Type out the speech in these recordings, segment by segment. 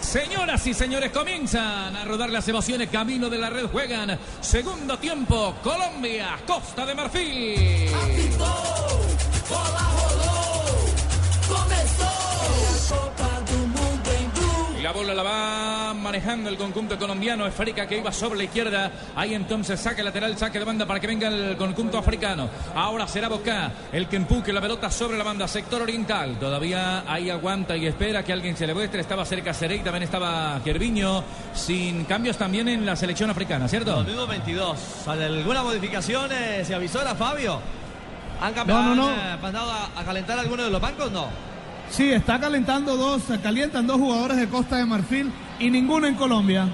Señoras y señores, comienzan a rodar las emociones. Camino de la red juegan. Segundo tiempo, Colombia, Costa de Marfil. Y la bola la va manejando el conjunto colombiano. Esférica que iba sobre la izquierda. Ahí entonces saque lateral, saque de banda para que venga el conjunto africano. Ahora será Boca el que empuje la pelota sobre la banda. Sector oriental. Todavía ahí aguanta y espera que alguien se le muestre. Estaba cerca Serey, también estaba Gerviño. Sin cambios también en la selección africana, ¿cierto? 2022. ¿Alguna modificación eh, se avisó a Fabio? ¿Han cambiado, No, no, no. han, eh, mandado a, a calentar alguno de los bancos? No. Sí, está calentando dos, se calientan dos jugadores de Costa de Marfil y ninguno en Colombia.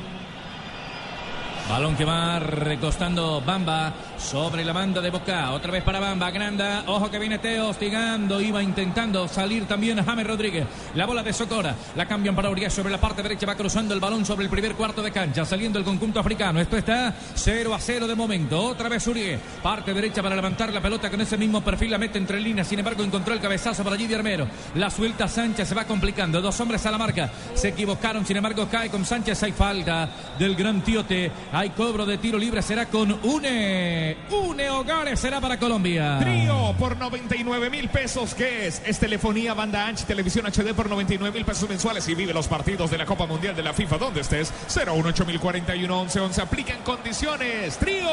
Balón que va recostando Bamba sobre la banda de Boca. Otra vez para Bamba. Granda. Ojo que viene Teo hostigando. Iba intentando salir también James Rodríguez. La bola de Socora. La cambian para Urias sobre la parte derecha. Va cruzando el balón sobre el primer cuarto de cancha. Saliendo el conjunto africano. Esto está 0 a 0 de momento. Otra vez Urias. Parte derecha para levantar la pelota con ese mismo perfil. La mete entre líneas. Sin embargo, encontró el cabezazo para allí de Armero. La suelta Sánchez. Se va complicando. Dos hombres a la marca. Se equivocaron. Sin embargo, cae con Sánchez. Hay falta del gran Tiote. Hay cobro de tiro libre. Será con Une. Une Hogares será para Colombia. Trío por 99 mil pesos, que es? Es telefonía, banda ancha, y televisión HD por 99 mil pesos mensuales y vive los partidos de la Copa Mundial de la FIFA donde estés. 018041 1111 aplican condiciones. Trío.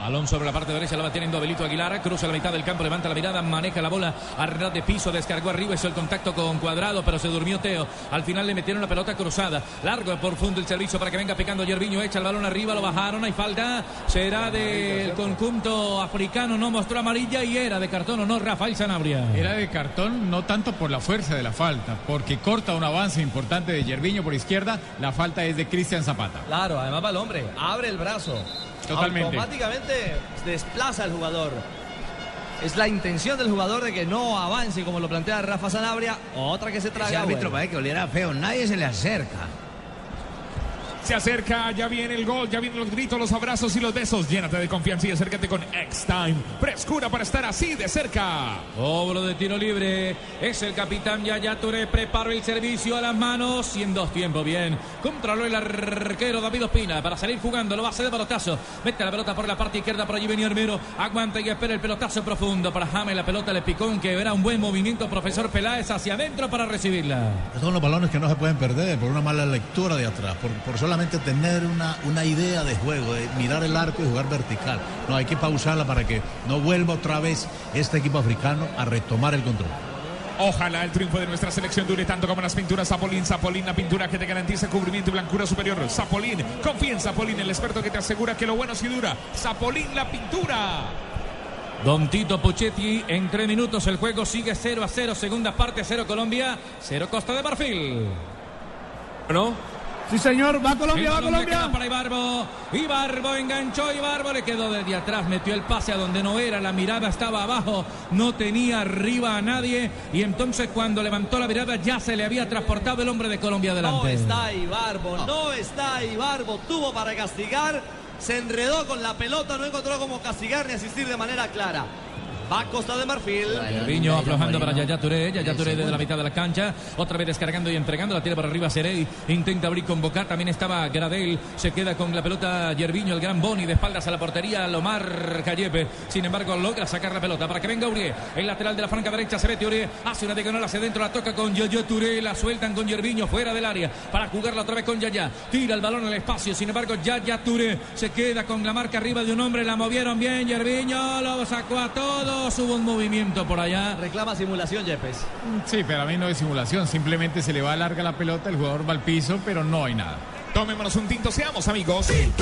Balón sobre la parte derecha, la va teniendo Abelito Aguilar, cruza la mitad del campo, levanta la mirada, maneja la bola a ras de piso, descargó arriba, hizo el contacto con Cuadrado, pero se durmió Teo. Al final le metieron la pelota cruzada, largo y profundo el servicio para que venga picando Yerviño, echa el balón arriba, lo bajaron, hay falta, será del conjunto africano, no mostró amarilla y era de cartón o no, Rafael Sanabria. Era de cartón no tanto por la fuerza de la falta, porque corta un avance importante de Yerviño por izquierda, la falta es de Cristian Zapata. Claro, además va el hombre. Abre el brazo. Totalmente. Automáticamente desplaza al jugador. Es la intención del jugador de que no avance como lo plantea Rafa Sanabria. Otra que se traga. Ese árbitro bueno. parece que oliera feo, nadie se le acerca. Se acerca, ya viene el gol, ya vienen los gritos, los abrazos y los besos. Llénate de confianza y acércate con X-Time. Frescura para estar así de cerca. Cobro de tiro libre. Es el capitán Yaya Touré. Preparó el servicio a las manos. Y en dos tiempos, bien. Controló el arquero David Ospina para salir jugando. Lo va a hacer de pelotazo. Mete la pelota por la parte izquierda. Por allí venía Armero. Aguanta y espera el pelotazo profundo para James. La pelota le picó. Que verá un buen movimiento. Profesor Peláez hacia adentro para recibirla. Son los balones que no se pueden perder por una mala lectura de atrás, por, por solamente tener una, una idea de juego, de mirar el arco y jugar vertical. No, hay que pausarla para que no vuelva otra vez este equipo africano a retomar el control. Ojalá el triunfo de nuestra selección dure tanto como las pinturas Zapolín. Zapolín, la pintura que te garantiza cubrimiento y blancura superior. Zapolín, confía en Zapolín, el experto que te asegura que lo bueno sí dura. Zapolín, la pintura. Don Tito Puchetti, en tres minutos el juego sigue 0 a 0, segunda parte 0 Colombia, 0 Costa de Marfil. ¿No? Sí, señor, va Colombia, va Colombia. para Ibarbo. Ibarbo enganchó, Ibarbo le quedó desde atrás, metió el pase a donde no era, la mirada estaba abajo, no tenía arriba a nadie y entonces cuando levantó la mirada ya se le había transportado el hombre de Colombia No adelante. está Ibarbo, no está Ibarbo. Tuvo para castigar. Se enredó con la pelota, no encontró cómo castigar ni asistir de manera clara. Va Costa de Marfil. Viño aflojando para Yaya Touré, Yaya Touré desde la mitad de la cancha, otra vez descargando y entregando, la tira para arriba Serey, intenta abrir con Boca, también estaba Gradel, se queda con la pelota Yerviño, el gran Boni, de espaldas a la portería, Lomar Callepe, sin embargo logra sacar la pelota para que venga Urié, el lateral de la franca derecha se mete Urié, hace una diagonal hacia adentro, la toca con Yaya Touré, la sueltan con Yerviño fuera del área, para jugarla otra vez con Yaya, tira el balón al espacio, sin embargo Yaya Touré se queda con la marca arriba de un hombre, la movieron bien, Yerviño lo sacó a todos, hubo un movimiento por allá. Reclama simulación, Yepes. Sí, pero a mí no es simulación, simplemente se le va larga la pelota, el jugador va al piso, pero no hay nada. Tomémonos un tinto, seamos amigos. En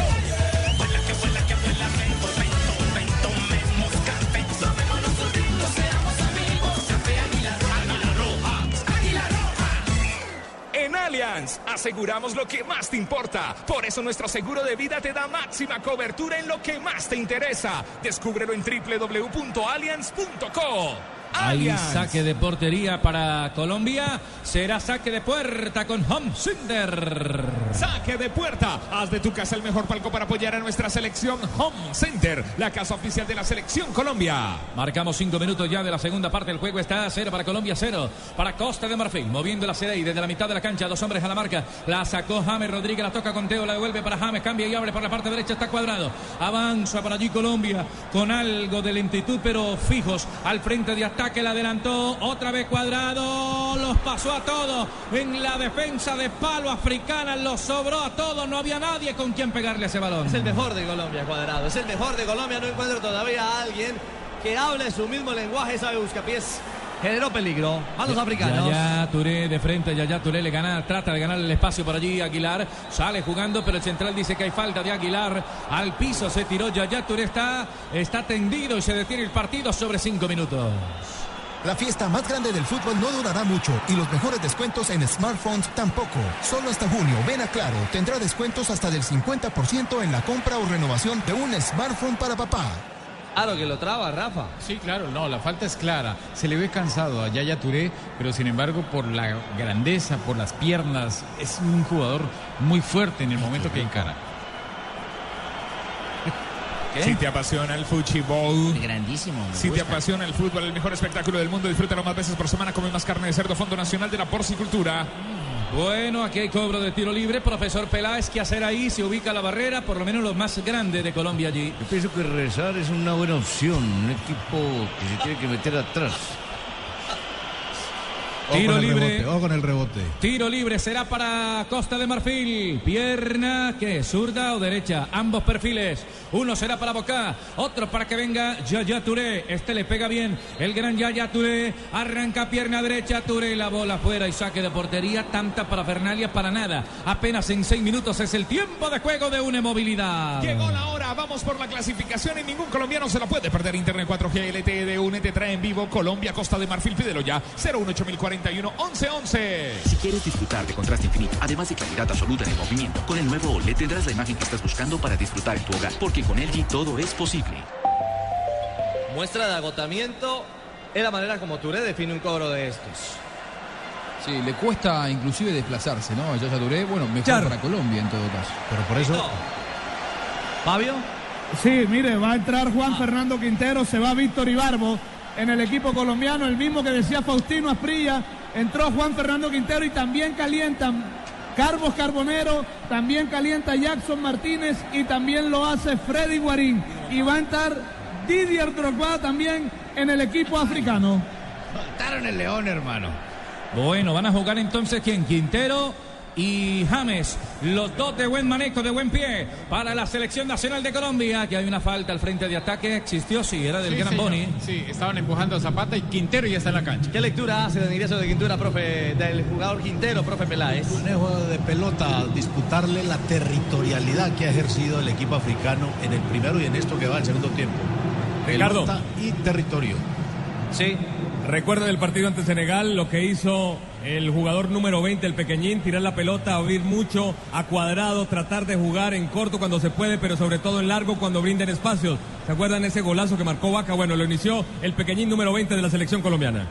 Aseguramos lo que más te importa. Por eso nuestro seguro de vida te da máxima cobertura en lo que más te interesa. Descúbrelo en www.allianz.co. Hay saque de portería para Colombia. Será saque de puerta con Home Center. Saque de puerta. Haz de tu casa el mejor palco para apoyar a nuestra selección Home Center, la casa oficial de la selección Colombia. Marcamos cinco minutos ya de la segunda parte. El juego está a cero para Colombia, cero para Costa de Marfil. Moviendo la y desde la mitad de la cancha. Dos hombres a la marca. La sacó James Rodríguez. La toca con Teo. La devuelve para James. Cambia y abre por la parte derecha. Está cuadrado. Avanza para allí Colombia. Con algo de lentitud, pero fijos. Al frente de ataque. La adelantó. Otra vez cuadrado. Los pasó a todos. En la defensa de palo africana. Los sobró a todos. No había nadie con quien pegarle ese balón. Es el mejor de Colombia, Cuadrado. Es el mejor de Colombia. No encuentro todavía a alguien que hable su mismo lenguaje. Sabe Buscapiés. Generó peligro a los africanos. Yaya Touré de frente, Yaya Touré le gana, trata de ganar el espacio por allí. Aguilar sale jugando, pero el central dice que hay falta de Aguilar. Al piso se tiró, Yaya Touré está, está tendido y se detiene el partido sobre cinco minutos. La fiesta más grande del fútbol no durará mucho y los mejores descuentos en smartphones tampoco. Solo hasta junio, ven a Claro, tendrá descuentos hasta del 50% en la compra o renovación de un smartphone para papá. Claro que lo traba, Rafa. Sí, claro, no, la falta es clara. Se le ve cansado a Yaya Touré, pero sin embargo, por la grandeza, por las piernas, es un jugador muy fuerte en el momento que encara. Si te apasiona el fútbol. Grandísimo. me Si te gusta. apasiona el fútbol, el mejor espectáculo del mundo, disfrútalo más veces por semana. Come más carne de cerdo, Fondo Nacional de la Porcicultura. Bueno, aquí hay cobro de tiro libre. Profesor Peláez, ¿qué hacer ahí? Se ubica la barrera, por lo menos los más grandes de Colombia allí. Yo pienso que regresar es una buena opción. Un equipo que se tiene que meter atrás. Tiro libre. rebote, ojo con el rebote. Tiro libre será para Costa de Marfil. Pierna, ¿qué? ¿Zurda o derecha? Ambos perfiles. Uno será para Boca, otro para que venga Yaya Touré. Este le pega bien. El gran Yaya Touré. Arranca pierna derecha. Touré la bola afuera y saque de portería. Tanta para Fernalia para nada. Apenas en seis minutos es el tiempo de juego de una movilidad. Llegó la hora, vamos por la clasificación y ningún colombiano se la puede perder. Internet 4G LTE de UNE te trae en vivo Colombia, Costa de Marfil. Pídelo ya. 018041 1111. Si quieres disfrutar de contraste infinito, además de claridad absoluta en el movimiento, con el nuevo OLED tendrás la imagen que estás buscando para disfrutar en tu hogar, porque con LG todo es posible. Muestra de agotamiento. Es la manera como Touré define un cobro de estos. Sí, le cuesta inclusive desplazarse, ¿no? Yaya Touré, bueno, mejor para Colombia en todo caso. Pero por eso. Fabio. Sí, mire, va a entrar Juan Fernando Quintero, se va Víctor Ibarbo en el equipo colombiano, el mismo que decía Faustino Asprilla. Entró Juan Fernando Quintero y también calientan Carlos Carbonero, también calienta Jackson Martínez y también lo hace Freddy Guarín. Y va a entrar Didier Drogba también en el equipo africano. Mataron el león, hermano. Bueno, van a jugar entonces quién? Quintero y James, los dos de buen manejo, de buen pie, para la selección nacional de Colombia, que hay una falta al frente de ataque, existió, sí, era del Sí, Gran señor. Boni. Sí, estaban empujando a Zapata y Quintero ya está en la cancha. ¿Qué lectura hace del ingreso de Quintura, profe, del jugador Quintero, profe Peláez? Manejo de pelota, disputarle la territorialidad que ha ejercido el equipo africano en el primero y en esto que va al segundo tiempo. Ricardo. Pelota y territorio. Sí. Recuerda del partido ante Senegal lo que hizo el jugador número 20, el pequeñín, tirar la pelota, abrir mucho a cuadrado, tratar de jugar en corto cuando se puede, pero sobre todo en largo cuando brinden espacios. ¿Se acuerdan ese golazo que marcó Vaca? Bueno, lo inició el pequeñín número 20 de la selección colombiana.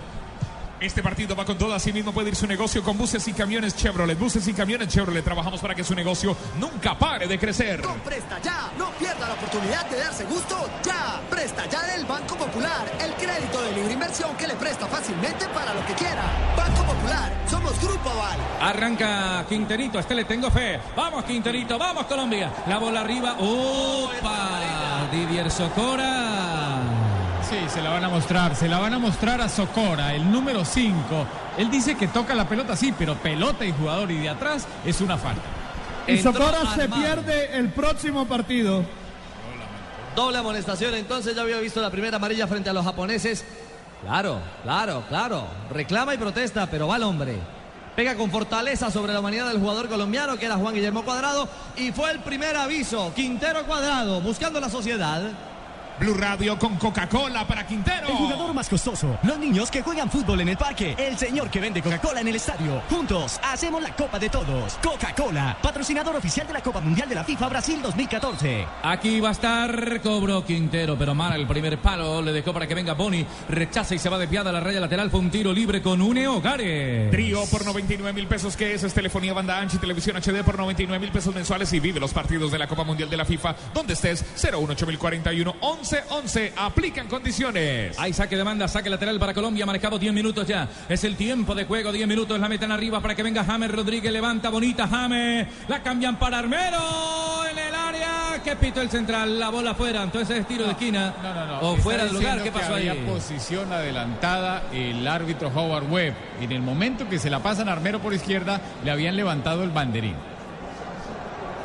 Este partido va con todo, así mismo puede ir su negocio con buses y camiones Chevrolet. Buses y camiones Chevrolet. Trabajamos para que su negocio nunca pare de crecer. Presta ya, no pierda la oportunidad de darse gusto ya. Presta ya del Banco Popular, el crédito de libre inversión que le presta fácilmente para lo que quiera. Banco Popular, somos Grupo Aval. Arranca Quinterito, a este le tengo fe. Vamos Quinterito, vamos Colombia. La bola arriba. ¡Opa! Didier Socora. Sí, se la van a mostrar, se la van a mostrar a Socora, el número 5. Él dice que toca la pelota, sí, pero pelota y jugador y de atrás es una falta. Y Socora se pierde el próximo partido. Doble amonestación, entonces ya había visto la primera amarilla frente a los japoneses. Claro, claro, claro. Reclama y protesta, pero va el hombre. Pega con fortaleza sobre la humanidad del jugador colombiano que era Juan Guillermo Cuadrado y fue el primer aviso. Quintero Cuadrado buscando la sociedad. Blue Radio con Coca-Cola para Quintero. El jugador más costoso. Los niños que juegan fútbol en el parque. El señor que vende Coca-Cola en el estadio. Juntos hacemos la Copa de Todos. Coca-Cola, patrocinador oficial de la Copa Mundial de la FIFA Brasil 2014. Aquí va a estar Cobro Quintero, pero mal el primer palo. Le dejó para que venga Boni. Rechaza y se va de piada a la raya lateral. Fue un tiro libre con Une Hogares. Trío por 99 mil pesos, que es? Es telefonía banda ancha y televisión HD por 99 mil pesos mensuales y vive los partidos de la Copa Mundial de la FIFA donde estés. 018041 1111. Aplican condiciones. Hay saque de banda, saque lateral para Colombia, marcado 10 minutos ya. Es el tiempo de juego, 10 minutos. La metan arriba para que venga James Rodríguez. Levanta bonita James. La cambian para Armero en el área. Que pito el central. La bola fuera. Entonces es tiro de esquina. No, no, no. O Está fuera del lugar. ¿Qué que pasó ahí? posición adelantada el árbitro Howard Webb. En el momento que se la pasan a Armero por izquierda, le habían levantado el banderín.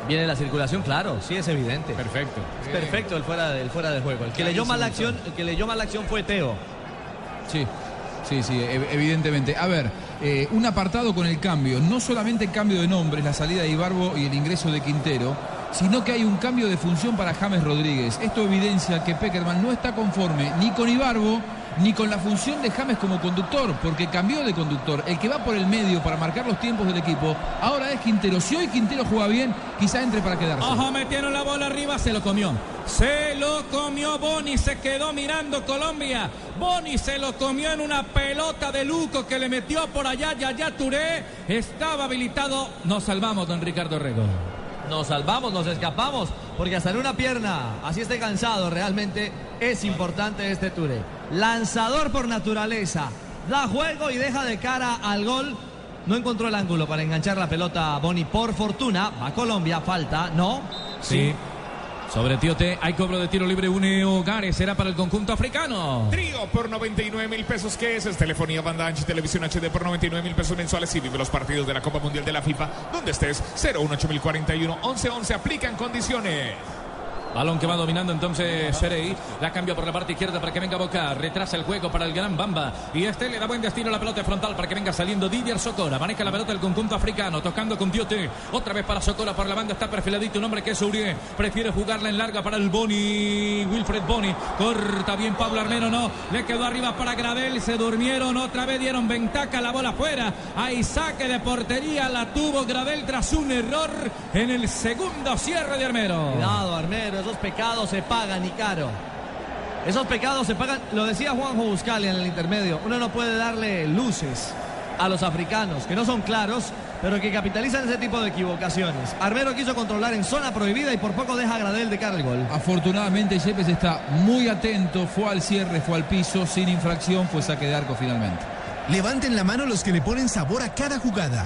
Viene la circulación, claro, sí es evidente. Perfecto. Es perfecto el fuera, del fuera de juego. El que leyó mal la acción, el que leyó mal la acción fue Teo. Sí, sí, sí, ev- evidentemente. A ver, eh, un apartado con el cambio. No solamente el cambio de nombres, la salida de Ibarbo y el ingreso de Quintero, sino que hay un cambio de función para James Rodríguez. Esto evidencia que Peckerman no está conforme ni con Ibarbo ni con la función de James como conductor, porque cambió de conductor. El que va por el medio para marcar los tiempos del equipo, ahora es Quintero. Si hoy Quintero juega bien, quizá entre para quedarse. Ojo, metieron la bola arriba, se lo comió. Se lo comió Boni, se quedó mirando Colombia. Boni se lo comió en una pelota de Luco que le metió por allá, Yaya Touré. Estaba habilitado. Nos salvamos, don Ricardo Rego. Nos salvamos, nos escapamos, porque hasta en una pierna, así esté cansado, realmente es importante este Ture. Lanzador por naturaleza, da juego y deja de cara al gol. No encontró el ángulo para enganchar la pelota a Boni por fortuna. Va Colombia, falta, no. Sí. Sobre Tiote hay cobro de tiro libre, une Hogares. Será para el conjunto africano. Trío por 99 mil pesos, que es? Es telefonía banda ancha televisión HD por 99 mil pesos mensuales y vive los partidos de la Copa Mundial de la FIFA donde estés. 018041 1111. Aplican condiciones. Balón que va dominando entonces Serey. La cambia por la parte izquierda para que venga Boca. Retrasa el juego para el gran Bamba. Y este le da buen destino a la pelota frontal para que venga saliendo Didier Socora. Maneja la pelota el conjunto africano. Tocando con Tiote. Otra vez para Socora por la banda. Está perfiladito un hombre que es Urié. Prefiere jugarla en larga para el Boni. Wilfred Boni. Corta bien Pablo Armero. No. Le quedó arriba para Gradel. Se durmieron. Otra vez dieron ventaja. La bola afuera. Hay saque de portería. La tuvo Gradel tras un error en el segundo cierre de Armero. Cuidado, Armero, esos pecados se pagan y caro. Esos pecados se pagan, lo decía Juanjo Buscalia en el intermedio, uno no puede darle luces a los africanos, que no son claros, pero que capitalizan ese tipo de equivocaciones. Armero quiso controlar en zona prohibida y por poco deja a Gradel de cara el gol. Afortunadamente Yepes está muy atento, fue al cierre, fue al piso, sin infracción, fue saque de arco finalmente. Levanten la mano los que le ponen sabor a cada jugada.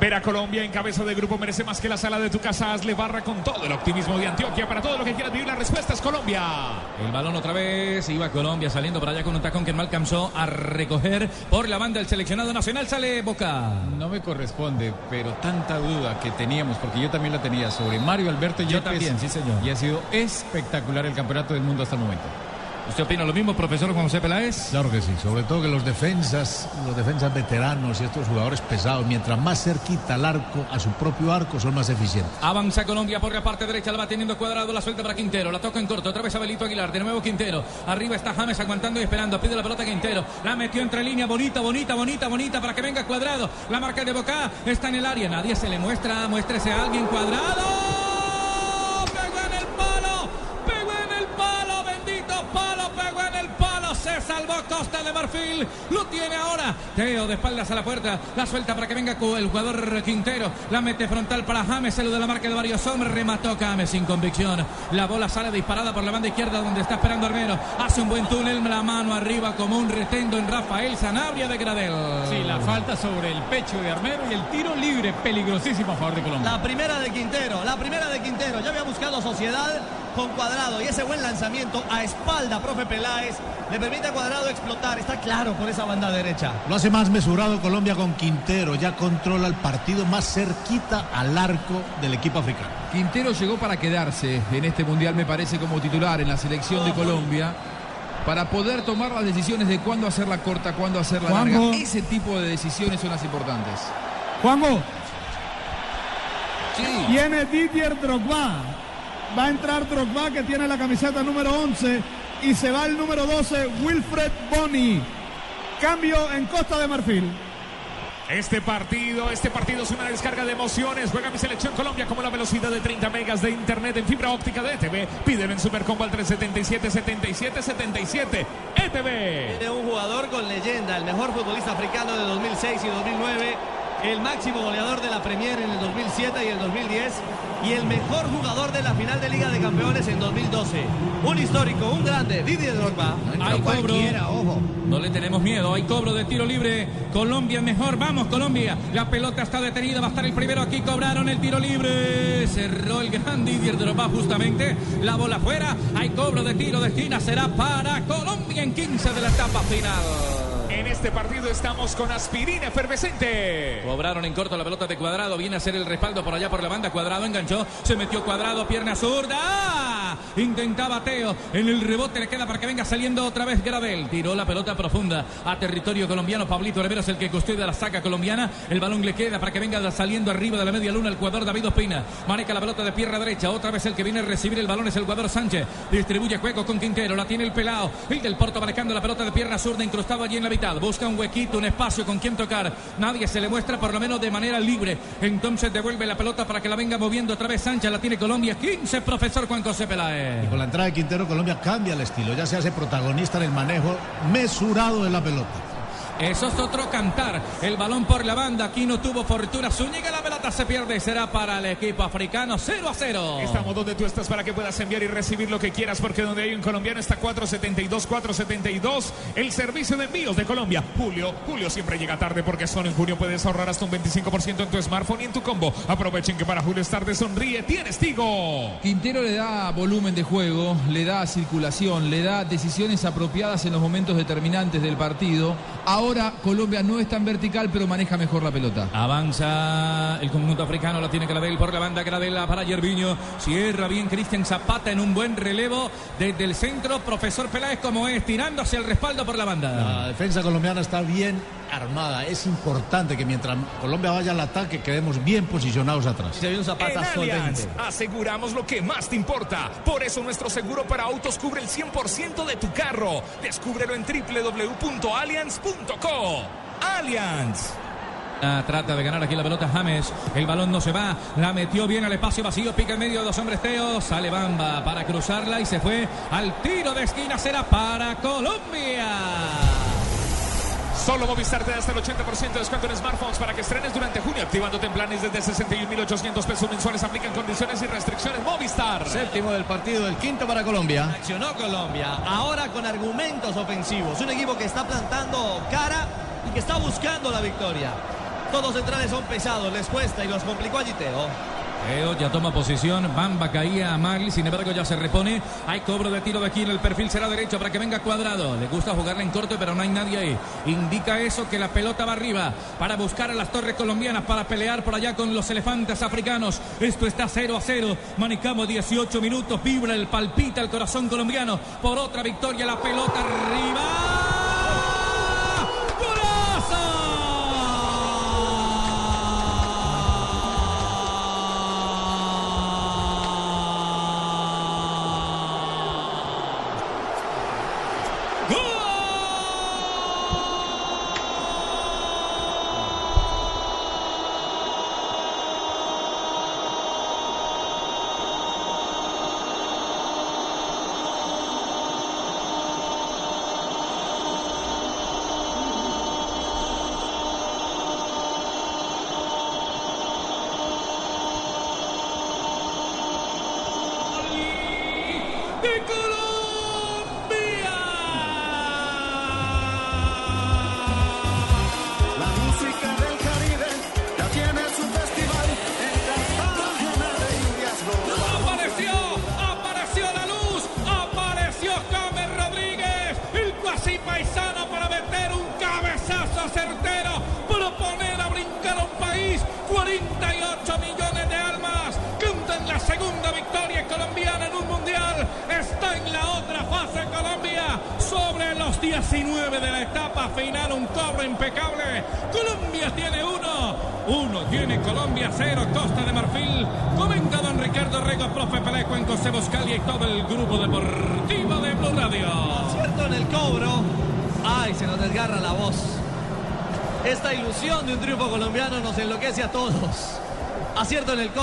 Ver a Colombia en cabeza de grupo merece más que la sala de tu casa. Hazle barra con todo el optimismo de Antioquia. Para todo lo que quieras vivir, la respuesta es Colombia. El balón otra vez, iba Colombia saliendo para allá con un tacón que no alcanzó a recoger por la banda del seleccionado nacional. Sale Boca. No me corresponde, pero tanta duda que teníamos, porque yo también la tenía sobre Mario Alberto Yo Yepes. también, sí, señor. Y ha sido espectacular el campeonato del mundo hasta el momento. ¿Usted opina lo mismo, profesor Juan José Peláez? Claro que sí, sobre todo que los defensas, los defensas veteranos y estos jugadores pesados, mientras más cerquita al arco, a su propio arco, son más eficientes. Avanza Colombia por la parte derecha, la va teniendo cuadrado, la suelta para Quintero, la toca en corto, otra vez Abelito Aguilar, de nuevo Quintero, arriba está James aguantando y esperando, pide la pelota Quintero, la metió entre línea, bonita, bonita, bonita, bonita para que venga cuadrado, la marca de Boca está en el área, nadie se le muestra, muéstrese a alguien cuadrado, salvó Costa de Marfil, lo tiene ahora, Teo de espaldas a la puerta, la suelta para que venga el jugador Quintero, la mete frontal para James, saluda de la marca de varios hombres, remató James sin convicción, la bola sale disparada por la banda izquierda donde está esperando Armero, hace un buen túnel, la mano arriba como un retendo en Rafael Sanabria de Gradel. Sí, la falta sobre el pecho de Armero y el tiro libre peligrosísimo a favor de Colombia. La primera de Quintero, la primera de Quintero. Ya había buscado sociedad con Cuadrado y ese buen lanzamiento a espalda, profe Peláez, le permite a Cuadrado explotar. Está claro por esa banda derecha. Lo hace más mesurado Colombia con Quintero, ya controla el partido más cerquita al arco del equipo africano. Quintero llegó para quedarse en este mundial, me parece, como titular en la selección de Colombia. para poder tomar las decisiones de cuándo hacerla corta, cuándo hacerla Juanjo. larga. Ese tipo de decisiones son las importantes. Juanjo, Sí. viene Didier Drogba. Va a entrar Drogba que tiene la camiseta número 11 y se va el número 12 Wilfred Boni. Cambio en Costa de Marfil. Este partido, este partido es una descarga de emociones. Juega mi selección Colombia como la velocidad de 30 megas de internet en fibra óptica de ETV. Pídelo en Supercombo al 377 77 77 ETV. Tiene un jugador con leyenda, el mejor futbolista africano de 2006 y 2009, el máximo goleador de la Premier en el 2007 y el 2010 y el mejor jugador de la final de Liga de Campeones en 2012. Un histórico, un grande, Didier Drogba. Hay cobro. No le tenemos miedo. Hay cobro de tiro libre. Colombia mejor. Vamos, Colombia. La pelota está detenida. Va a estar el primero aquí. Cobraron el tiro libre. Cerró el gran Didier Drogba justamente. La bola fuera. Hay cobro de tiro de esquina. Será para Colombia en 15 de la etapa final. Este partido estamos con aspirina efervescente. Cobraron en corto la pelota de Cuadrado. Viene a hacer el respaldo por allá por la banda. Cuadrado enganchó. Se metió Cuadrado. Pierna zurda. Intentaba Teo. En el rebote le queda para que venga saliendo otra vez Gradel. Tiró la pelota profunda a territorio colombiano. Pablito Rivera es el que custodia la saca colombiana. El balón le queda para que venga saliendo arriba de la media luna el jugador David Ospina. Maneja la pelota de pierna derecha. Otra vez el que viene a recibir el balón es el jugador Sánchez. Distribuye juego con Quintero. La tiene el pelado. El del Porto manejando la pelota de pierna zurda incrustado allí en la mitad. Busca un huequito, un espacio con quien tocar. Nadie se le muestra por lo menos de manera libre. Entonces devuelve la pelota para que la venga moviendo otra vez Sánchez. La tiene Colombia. 15, profesor Juan José Peláez. Y con la entrada de Quintero, Colombia cambia el estilo, ya se hace protagonista en el manejo mesurado de la pelota. Eso es otro cantar. El balón por la banda. Aquí no tuvo fortuna. Zúñiga la pelota se pierde. Será para el equipo africano 0 a 0. Estamos donde tú estás para que puedas enviar y recibir lo que quieras, porque donde hay un colombiano está 472, 472. El servicio de envíos de Colombia. Julio, Julio siempre llega tarde porque solo en junio puedes ahorrar hasta un 25% en tu smartphone y en tu combo. Aprovechen que para Julio es tarde sonríe. Tienes Tigo. Quintero le da volumen de juego, le da circulación, le da decisiones apropiadas en los momentos determinantes del partido. Ahora Colombia no es tan vertical, pero maneja mejor la pelota. Avanza el conjunto africano, la tiene Gradel por la banda, Gradela para Yerviño. Cierra bien Cristian Zapata en un buen relevo desde el centro. Profesor Peláez como es, tirando hacia el respaldo por la banda. La defensa colombiana está bien armada. Es importante que mientras Colombia vaya al ataque quedemos bien posicionados atrás. Se un Zapata En Allianz aseguramos lo que más te importa. Por eso nuestro seguro para autos cubre el 100% de tu carro. Descúbrelo en www.allianz.co. Allianz. Ah, trata de ganar aquí la pelota James. El balón no se va. La metió bien al espacio vacío. Pica en medio de dos hombres Teo. Sale Bamba para cruzarla y se fue al tiro de esquina. Será para Colombia. Solo Movistar te da hasta el 80% de descuento en smartphones para que estrenes durante junio, activándote en planes desde 61.800 pesos mensuales. Aplican condiciones y restricciones. Movistar. Séptimo del partido, el quinto para Colombia. Accionó Colombia, ahora con argumentos ofensivos. Un equipo que está plantando cara y que está buscando la victoria. Todos centrales son pesados, les cuesta y los complicó allí Teo. Teo ya toma posición. Bamba caía a Magli. Sin embargo, ya se repone. Hay cobro de tiro de aquí en el perfil. Será derecho para que venga cuadrado. Le gusta jugarle en corto, pero no hay nadie ahí. Indica eso que la pelota va arriba para buscar a las torres colombianas para pelear por allá con los elefantes africanos. Esto está 0 a 0. Manejamos 18 minutos. Vibra el palpita el corazón colombiano por otra victoria. La pelota arriba.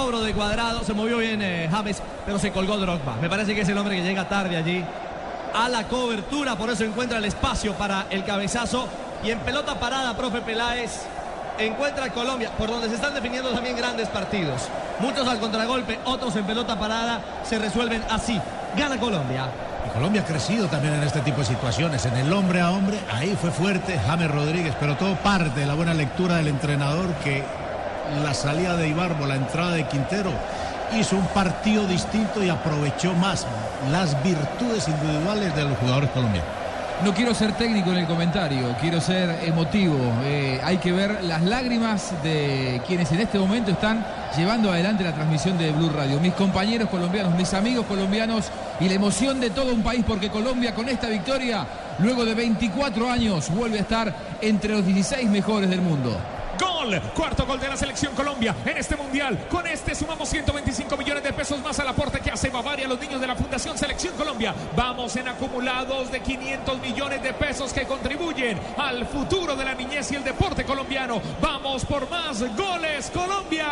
Cobro de cuadrado. Se movió bien eh, James, pero se colgó Drogba. Me parece que es el hombre que llega tarde allí a la cobertura. Por eso encuentra el espacio para el cabezazo. Y en pelota parada, profe Peláez encuentra a Colombia, por donde se están definiendo también grandes partidos. Muchos al contragolpe, otros en pelota parada. Se resuelven así. Gana Colombia. Y Colombia ha crecido también en este tipo de situaciones. En el hombre a hombre, ahí fue fuerte James Rodríguez, pero todo parte de la buena lectura del entrenador que la salida de Ibarbo, la entrada de Quintero, hizo un partido distinto y aprovechó más las virtudes individuales de los jugadores colombianos. No quiero ser técnico en el comentario, quiero ser emotivo. Eh, hay que ver las lágrimas de quienes en este momento están llevando adelante la transmisión de Blue Radio. Mis compañeros colombianos, mis amigos colombianos y la emoción de todo un país porque Colombia con esta victoria, luego de 24 años, vuelve a estar entre los 16 mejores del mundo. Gol, cuarto gol de la selección Colombia en este mundial. Con este sumamos 125 millones de pesos más al aporte que hace Bavaria a los niños de la Fundación Selección Colombia. Vamos en acumulados de 500 millones de pesos que contribuyen al futuro de la niñez y el deporte colombiano. Vamos por más goles Colombia.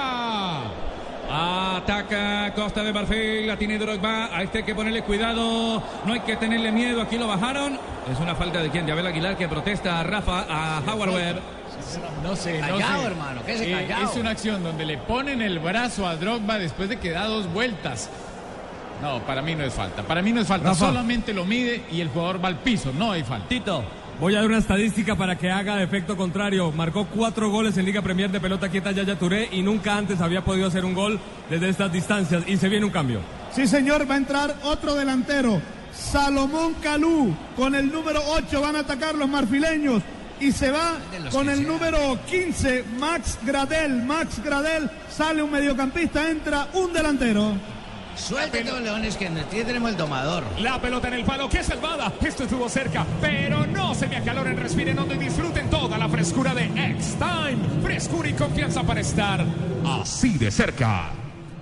Ataca Costa de Marfil, la tiene Drogba, a este hay que ponerle cuidado, no hay que tenerle miedo, aquí lo bajaron. Es una falta de quien, de Abel Aguilar que protesta a Rafa, a Howard Webb. No sé, no Callao, sé. hermano, quédese Eh, callao. es una acción donde le ponen el brazo a Drogba después de que da dos vueltas. No, para mí no es falta. Para mí no es falta. Rafa. Solamente lo mide y el jugador va al piso. No hay falta. Tito. Voy a dar una estadística para que haga efecto contrario. Marcó cuatro goles en Liga Premier de pelota quieta Yaya Touré y nunca antes había podido hacer un gol desde estas distancias. Y se viene un cambio. Sí, señor, va a entrar otro delantero. Salomón Calú. Con el número 8 van a atacar los marfileños. Y se va con el número 15, Max Gradel. Max Gradel sale un mediocampista, entra un delantero. Suéltate los leones que tío tenemos el domador. La pelota en el palo, qué salvada. Esto estuvo cerca, pero no se me acaloren, respiren hondo y disfruten toda la frescura de X-Time. Frescura y confianza para estar así de cerca.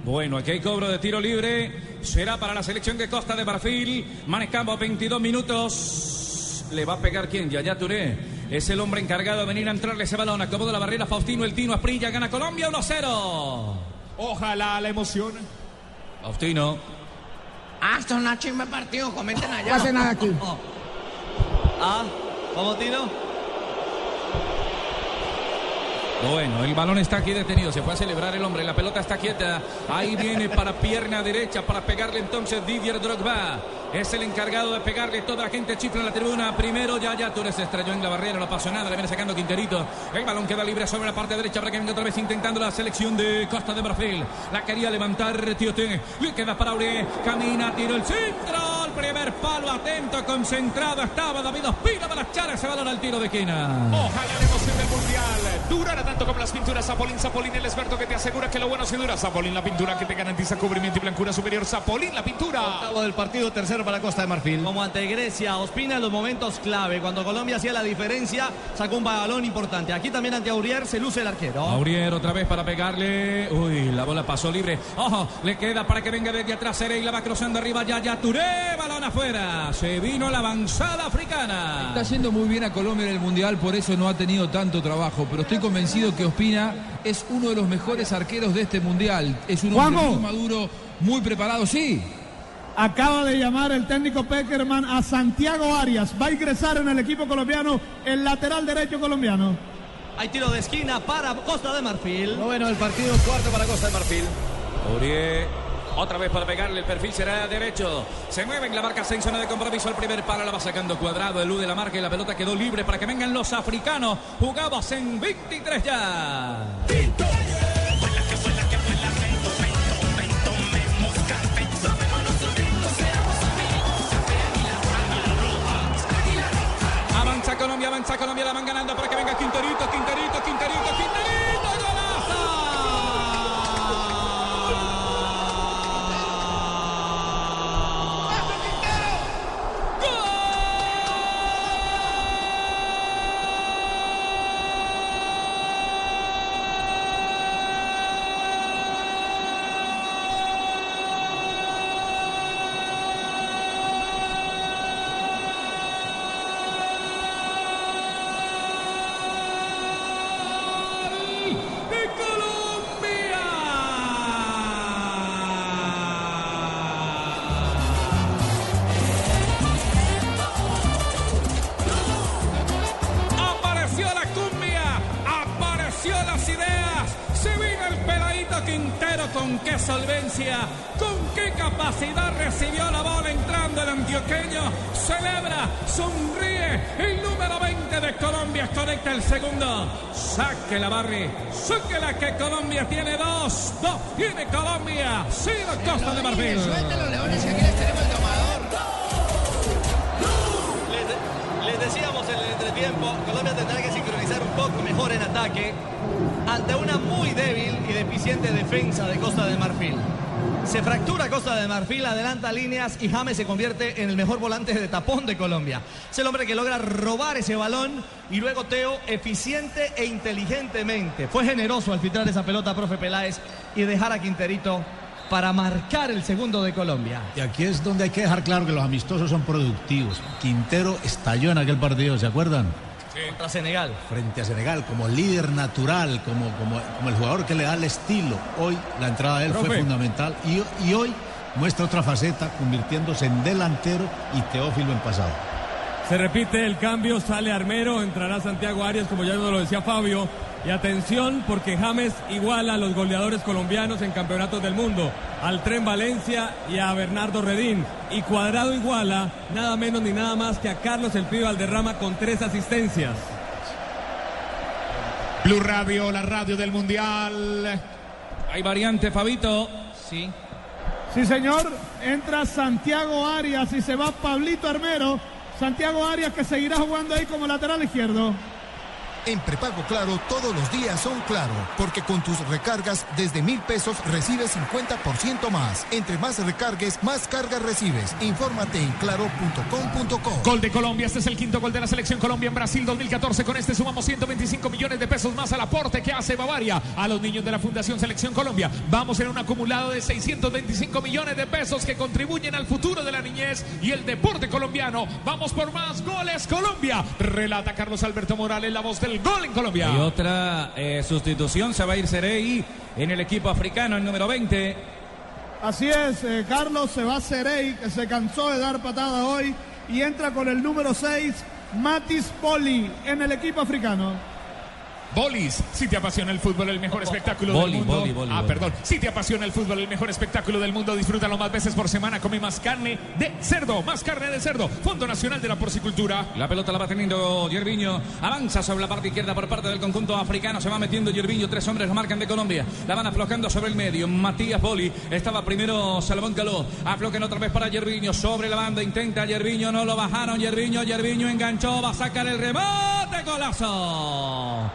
Bueno, aquí hay cobro de tiro libre. Será para la selección de Costa de Marfil. Manejamos 22 minutos. ¿Le va a pegar quién? Yaya Touré. Es el hombre encargado de venir a entrarle ese balón. Acomoda la barrera Faustino El Tino Asprilla. Gana Colombia 1-0. Ojalá la emoción. Faustino. Ah, esto es una chimba partido. Comenten allá. No hace nada aquí. Ah, ¿cómo tiro? Bueno, el balón está aquí detenido. Se fue a celebrar el hombre. La pelota está quieta. Ahí viene para pierna derecha para pegarle entonces Didier Drogba. Es el encargado de pegarle. Toda la gente chifla en la tribuna. Primero Yaya Touré se estrelló en la barrera. No pasó nada. Le viene sacando Quinterito. El balón queda libre sobre la parte derecha para que venga otra vez intentando la selección de Costa de Marfil. La quería levantar Tioté. Le queda para Aure. Camina, tiro el centro. Primer palo atento, concentrado. Estaba David Ospina para echar ese balón al tiro de quina. Ojalá la emoción del mundial durara tanto como las pinturas Zapolín. Zapolín, el experto que te asegura que lo bueno se dura. Zapolín, la pintura que te garantiza cubrimiento y blancura superior. Zapolín, la pintura. Octavo del partido, tercero para Costa de Marfil. Como ante Grecia, Ospina en los momentos clave. Cuando Colombia hacía la diferencia, sacó un balón importante. Aquí también ante Aurier se luce el arquero. Aurier otra vez para pegarle. Uy, la bola pasó libre. Ojo, le queda para que venga desde atrás y la va cruzando arriba Yaya Touré. Balón afuera. Se vino la avanzada africana. Está yendo muy bien a Colombia en el Mundial, por eso no ha tenido tanto trabajo. Pero estoy convencido que Ospina es uno de los mejores arqueros de este Mundial. Es un hombre Juanjo. muy maduro, muy preparado. Sí. Acaba de llamar el técnico Peckerman a Santiago Arias. Va a ingresar en el equipo colombiano el lateral derecho colombiano. Hay tiro de esquina para Costa de Marfil. Noveno del partido, cuarto para Costa de Marfil. Aurier. Otra vez para pegarle el perfil será derecho. Se mueve en la marca en zona de compromiso. El primer palo la va sacando cuadrado. Elude la marca y la pelota quedó libre para que vengan los africanos. Jugamos en 23 ya. Avanza Colombia, avanza Colombia, la van ganando para que venga Quinterito, Quinterito, con qué capacidad recibió la bola entrando el antioqueño. Celebra, sonríe. El número 20 de Colombia conecta el segundo. Saque la Barry, saque la que Colombia tiene dos. Dos tiene Colombia. Ciro Costa de Marfil. Les, les decíamos en el entretiempo, Colombia tendrá que sincronizar un poco mejor en ataque ante una muy débil y deficiente defensa de Costa de Marfil. Se fractura Costa de Marfil, adelanta líneas y James se convierte en el mejor volante de tapón de Colombia. Es el hombre que logra robar ese balón y luego Teo eficiente e inteligentemente. Fue generoso al filtrar esa pelota, profe Peláez, y dejar a Quinterito para marcar el segundo de Colombia. Y aquí es donde hay que dejar claro que los amistosos son productivos. Quintero estalló en aquel partido, ¿se acuerdan? Contra Senegal. Frente a Senegal, como líder natural, como, como, como el jugador que le da el estilo. Hoy la entrada de él fue fundamental y, y hoy muestra otra faceta, convirtiéndose en delantero y Teófilo en pasado. Se repite el cambio, sale Armero, entrará Santiago Arias, como ya nos lo decía Fabio. Y atención, porque James iguala a los goleadores colombianos en campeonatos del mundo, al Tren Valencia y a Bernardo Redín. Y Cuadrado iguala nada menos ni nada más que a Carlos El Pibe Valderrama con tres asistencias. Blue Radio, la radio del Mundial. Hay variante, Fabito. Sí. Sí, señor. Entra Santiago Arias y se va Pablito Armero. Santiago Arias que seguirá jugando ahí como lateral izquierdo. En prepago claro, todos los días son claro, porque con tus recargas desde mil pesos recibes 50% más. Entre más recargues, más cargas recibes. Infórmate en claro.com.co. Gol de Colombia, este es el quinto gol de la selección Colombia en Brasil 2014. Con este sumamos 125 millones de pesos más al aporte que hace Bavaria a los niños de la Fundación Selección Colombia. Vamos en un acumulado de 625 millones de pesos que contribuyen al futuro de la niñez y el deporte colombiano. Vamos por más goles Colombia. Relata Carlos Alberto Morales, la voz del gol en Colombia. Y otra eh, sustitución, se va a ir Serey en el equipo africano, el número 20. Así es, eh, Carlos se va a Cerey, que se cansó de dar patada hoy, y entra con el número 6, Matis Poli, en el equipo africano. Bolis, si te apasiona el fútbol, el mejor espectáculo Boli, del mundo. boli, boli, ah, perdón. Si te apasiona el fútbol, el mejor espectáculo del mundo, disfrútalo más veces por semana. Come más carne de cerdo, más carne de cerdo. Fondo Nacional de la Porcicultura. La pelota la va teniendo Yerviño. Avanza sobre la parte izquierda por parte del conjunto africano. Se va metiendo Yerviño. Tres hombres lo marcan de Colombia. La van aflojando sobre el medio. Matías Boli. Estaba primero Salomón Caló. Afloquen otra vez para Yerviño. Sobre la banda. Intenta Yerviño. No lo bajaron. Yerviño. Yerviño enganchó. Va a sacar el remate. Golazo.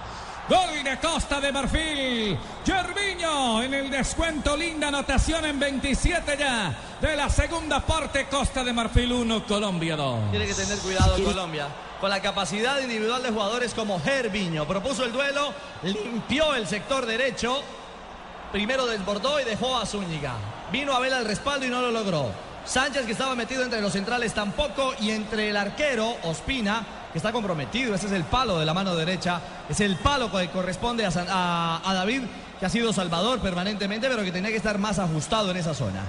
Gol de Costa de Marfil. Yerviño en el descuento. Linda anotación en 27 ya. De la segunda parte. Costa de Marfil 1, Colombia 2. Tiene que tener cuidado Colombia. Con la capacidad individual de jugadores como Gerviño. Propuso el duelo, limpió el sector derecho. Primero desbordó y dejó a Zúñiga. Vino Abel al respaldo y no lo logró. Sánchez, que estaba metido entre los centrales, tampoco. Y entre el arquero, Ospina, que está comprometido. Ese es el palo de la mano derecha. Es el palo que corresponde a, a David, que ha sido salvador permanentemente, pero que tenía que estar más ajustado en esa zona.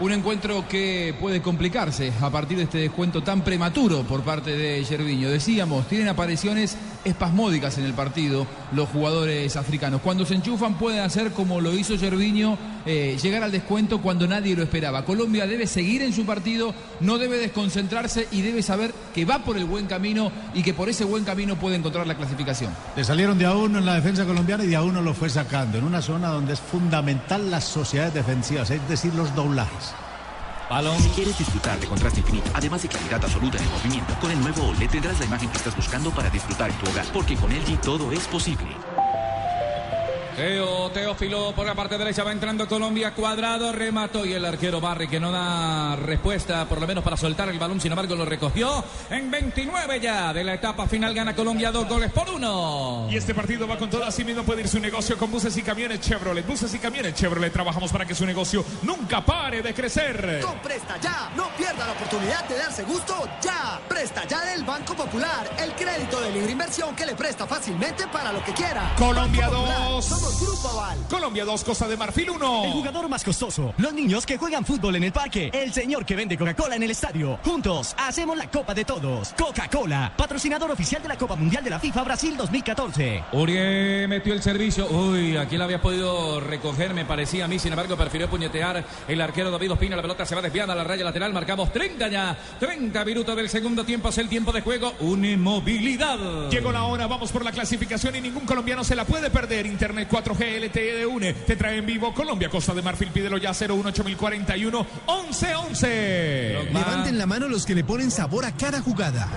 Un encuentro que puede complicarse a partir de este descuento tan prematuro por parte de Yerviño. Decíamos, tienen apariciones espasmódicas en el partido los jugadores africanos. Cuando se enchufan pueden hacer como lo hizo Yerviño, eh, llegar al descuento cuando nadie lo esperaba. Colombia debe seguir en su partido, no debe desconcentrarse y debe saber que va por el buen camino y que por ese buen camino puede encontrar la clasificación. Le salieron de a uno en la defensa colombiana y de a uno lo fue sacando, en una zona donde es fundamental las sociedades defensivas, es decir, los doblajes. Si quieres disfrutar de contraste infinito, además de claridad absoluta en el movimiento, con el nuevo OLED tendrás la imagen que estás buscando para disfrutar en tu hogar, porque con LG todo es posible. Teo, Teófilo por la parte derecha va entrando Colombia, cuadrado, remató y el arquero Barry que no da respuesta por lo menos para soltar el balón, sin embargo lo recogió en 29 ya de la etapa final, gana Colombia dos goles por uno. Y este partido va con todo, así mismo puede ir su negocio con buses y camiones Chevrolet. Buses y camiones Chevrolet, trabajamos para que su negocio nunca pare de crecer. Con Presta Ya, no pierda la oportunidad de darse gusto ya. Presta Ya del Banco Popular, el crédito de libre inversión que le presta fácilmente para lo que quiera. Colombia Banco Popular, 2, somos Somos Grupo Aval. Colombia 2, Costa de Marfil 1. El jugador más costoso. Los niños que juegan fútbol en el parque. El señor que vende Coca-Cola en el estadio. Juntos hacemos la Copa de Todos. Coca-Cola, patrocinador oficial de la Copa Mundial de la FIFA Brasil 2014. Urié metió el servicio. Uy, aquí la había podido recoger, me parecía a mí. Sin embargo, prefirió puñetear el arquero David Ospina. La pelota se va desviada a la raya lateral. Marcamos 30 ya. 30 minutos del segundo tiempo. Es el tiempo de juego. Una inmovilidad. Llegó la hora, vamos por la clasificación y ningún colombiano se la puede perder. Internet 4G LTE de UNE te trae en vivo Colombia, Costa de Marfil, pídelo ya 018041 1111. Levanten la mano los que le ponen sabor a cada jugada.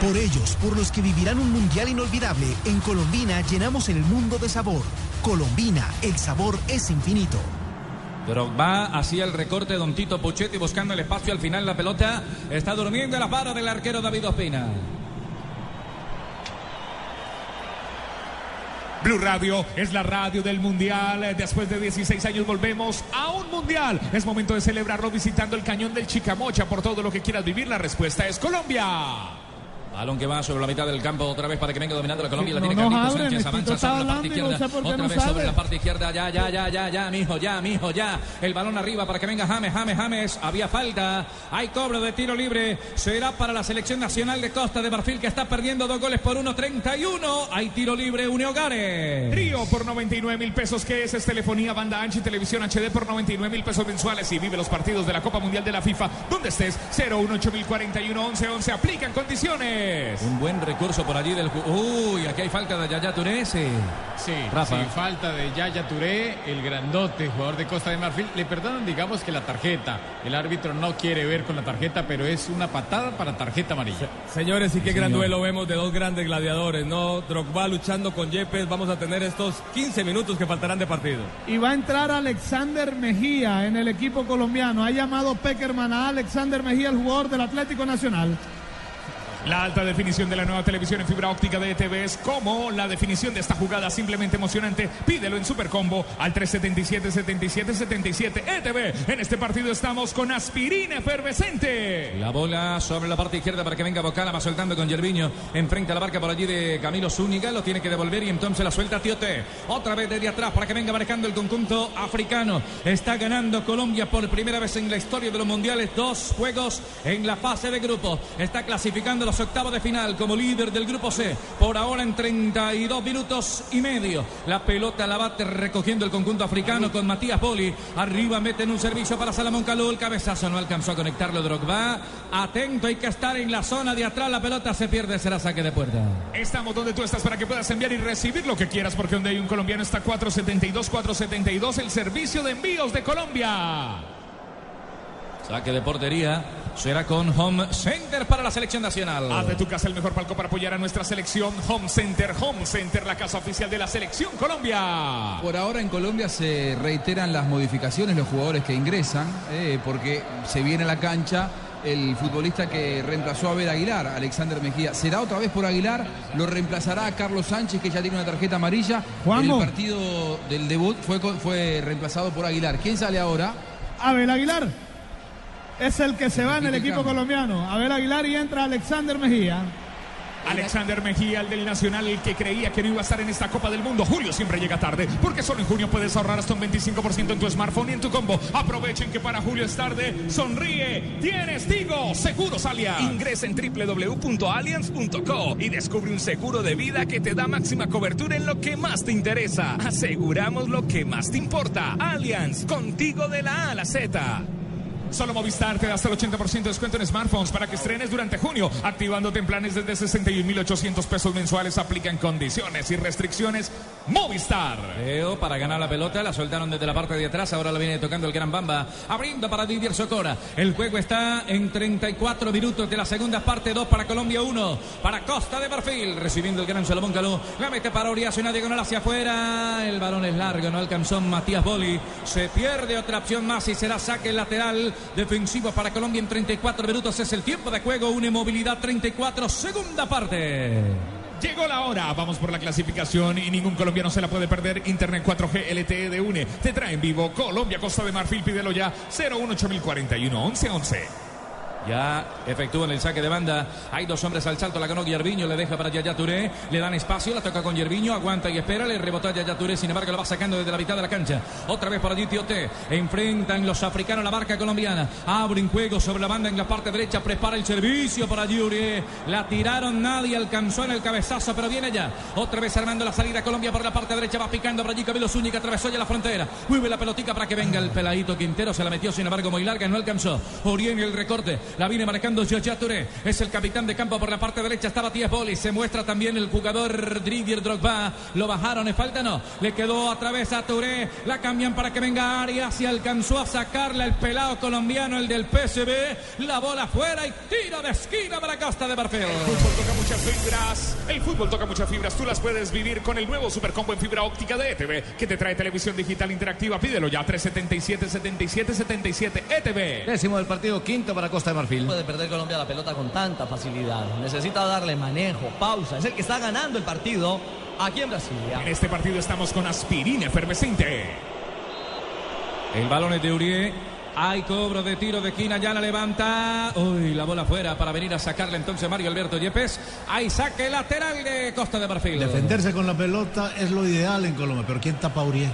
Por ellos, por los que vivirán un mundial inolvidable, en Colombina llenamos el mundo de sabor. Colombina, el sabor es infinito. Drogba hacía el recorte Don Tito Puchetti buscando el espacio al final la pelota está durmiendo en la para del arquero David Ospina. Blue Radio es la radio del Mundial. Después de 16 años volvemos a un Mundial. Es momento de celebrarlo visitando el cañón del Chicamocha. Por todo lo que quieras vivir, la respuesta es Colombia. Balón que va sobre la mitad del campo otra vez para que venga dominando la Colombia. La No tiene Carlitos Sánchez. Avanza sobre la parte no izquierda. sé qué Otra no vez sobre la parte izquierda. Ya, ya, ya, ya, ya, mijo, ya, mijo, ya. El balón arriba para que venga James, James, James. Había falta. Hay cobro de tiro libre. Será para la selección nacional de Costa de Marfil que está perdiendo dos goles por uno. 31. Hay tiro libre, Uniogares. Trío por 99 mil pesos, que es? Es telefonía, banda ancha y televisión HD por 99 mil pesos mensuales. Y vive los partidos de la Copa Mundial de la FIFA, donde estés. 018041 1111. Aplican condiciones. Un buen recurso por allí del. Uy, aquí hay falta de Yaya Touré. Sí, Sí, Rafa. sí, falta de Yaya Touré, el grandote, jugador de Costa de Marfil. Le perdonan, digamos que la tarjeta. El árbitro no quiere ver con la tarjeta, pero es una patada para tarjeta amarilla. Señores, y qué Sí, gran señor. duelo vemos de dos grandes gladiadores, ¿no? Drogba luchando con Yepes. Vamos a tener estos 15 minutos que faltarán de partido. Y va a entrar Alexander Mejía en el equipo colombiano. Ha llamado Peckerman a Alexander Mejía, el jugador del Atlético Nacional. La alta definición de la nueva televisión en fibra óptica de ETV es como la definición de esta jugada simplemente emocionante. Pídelo en Supercombo al 377-7777 ETV. En este partido estamos con aspirina efervescente. La bola sobre la parte izquierda para que venga Bocala, va soltando con Yerviño. Enfrente a la barca por allí de Camilo Zúñiga. Lo tiene que devolver y entonces la suelta Tiote. Otra vez desde atrás para que venga marcando el conjunto africano. Está ganando Colombia por primera vez en la historia de los mundiales. Dos juegos en la fase de grupo. Está clasificando los octavos de final como líder del grupo C. Por ahora en 32 minutos y medio. La pelota la bate recogiendo el conjunto africano con Matías Poli. Arriba meten un servicio para Salomón Calú. El cabezazo no alcanzó a conectarlo Drogba. Atento, hay que estar en la zona de atrás. La pelota se pierde, será saque de puerta. Estamos donde tú estás para que puedas enviar y recibir lo que quieras, porque donde hay un colombiano está 472, 472, el servicio de envíos de Colombia. Saque de portería. Será con Home Center para la selección nacional. Haz de tu casa el mejor palco para apoyar a nuestra selección Home Center. Home Center, la casa oficial de la selección Colombia. Por ahora en Colombia se reiteran las modificaciones, los jugadores que ingresan, eh, porque se viene a la cancha el futbolista que reemplazó a Abel Aguilar, Alexander Mejía. Será otra vez por Aguilar, lo reemplazará a Carlos Sánchez, que ya tiene una tarjeta amarilla. Juanjo. El partido del debut fue, fue reemplazado por Aguilar. ¿Quién sale ahora? Abel Aguilar es el que se va en el equipo colombiano. Abel Aguilar y entra Alexander Mejía. Alexander Mejía, el del Nacional, el que creía que no iba a estar en esta Copa del Mundo. Julio siempre llega tarde, porque solo en junio puedes ahorrar hasta un 25% en tu smartphone y en tu combo. Aprovechen que para Julio es tarde. Sonríe, tienes Tigo, Seguros Alias. Ingresa en www.allianz.co y descubre un seguro de vida que te da máxima cobertura en lo que más te interesa. Aseguramos lo que más te importa. Allianz, contigo de la A a la Z. Solo Movistar te da hasta el 80% de descuento en smartphones para que estrenes durante junio, activándote en planes desde 61.800 pesos mensuales. Aplican condiciones y restricciones. Movistar. Leo para ganar la pelota, la soltaron desde la parte de atrás, ahora la viene tocando el Gran Bamba, abriendo para Didier Socora. El juego está en 34 minutos de la segunda parte, 2 para Colombia, 1 para Costa de Marfil, recibiendo el gran Salomón Caló, la mete para Oriazo, una diagonal hacia afuera, el balón es largo, no alcanzó Matías Boli, se pierde otra opción más y será saque lateral defensivo para Colombia en 34 minutos, es el tiempo de juego, una movilidad 34, segunda parte. Llegó la hora, vamos por la clasificación y ningún colombiano se la puede perder. Internet 4G LTE de UNE. Te trae en vivo Colombia, Costa de Marfil, pídelo ya. 018041 1111. Ya efectúan el saque de banda. Hay dos hombres al salto. La ganó Yerviño. Le deja para Yaya Touré. Le dan espacio. La toca con Yerviño. Aguanta y espera. Le rebota Yaya Touré. Sin embargo, lo va sacando desde la mitad de la cancha. Otra vez para Tiote. Enfrentan los africanos la marca colombiana. Abren juego sobre la banda en la parte derecha. Prepara el servicio para Yuri. La tiraron. Nadie alcanzó en el cabezazo. Pero viene ya. Otra vez armando la salida. Colombia por la parte derecha. Va picando por allí. Camilo Zúñiga atravesó ya la frontera. Mueve la pelotica para que venga el peladito Quintero. Se la metió, sin embargo, muy larga. No alcanzó. Orien el recorte. La viene marcando Yaya Touré. Es el capitán de campo por la parte derecha. Está Matías Boli. Se muestra también el jugador Didier Drogba. Lo bajaron. Le falta no. Le quedó a través a Touré. La cambian para que venga Arias. Y alcanzó a sacarla el pelado colombiano, el del PSB. La bola fuera y tiro de esquina para Costa de Marfil. El fútbol toca muchas fibras. El fútbol toca muchas fibras. Tú las puedes vivir con el nuevo Supercombo en fibra óptica de ETV, que te trae televisión digital interactiva. Pídelo ya. 377 77 77 ETV. Décimo del partido, quinto para Costa de Marfil. Puede perder Colombia la pelota con tanta facilidad. Necesita darle manejo, pausa. Es el que está ganando el partido aquí en Brasilia. En este partido estamos con aspirina efervescente. El balón es de Urié. Hay cobro de tiro de esquina, ya la levanta. Uy, la bola fuera para venir a sacarle entonces Mario Alberto Yepes. Hay saque lateral de Costa de Marfil. Defenderse con la pelota es lo ideal en Colombia, pero ¿quién tapa a Uriel?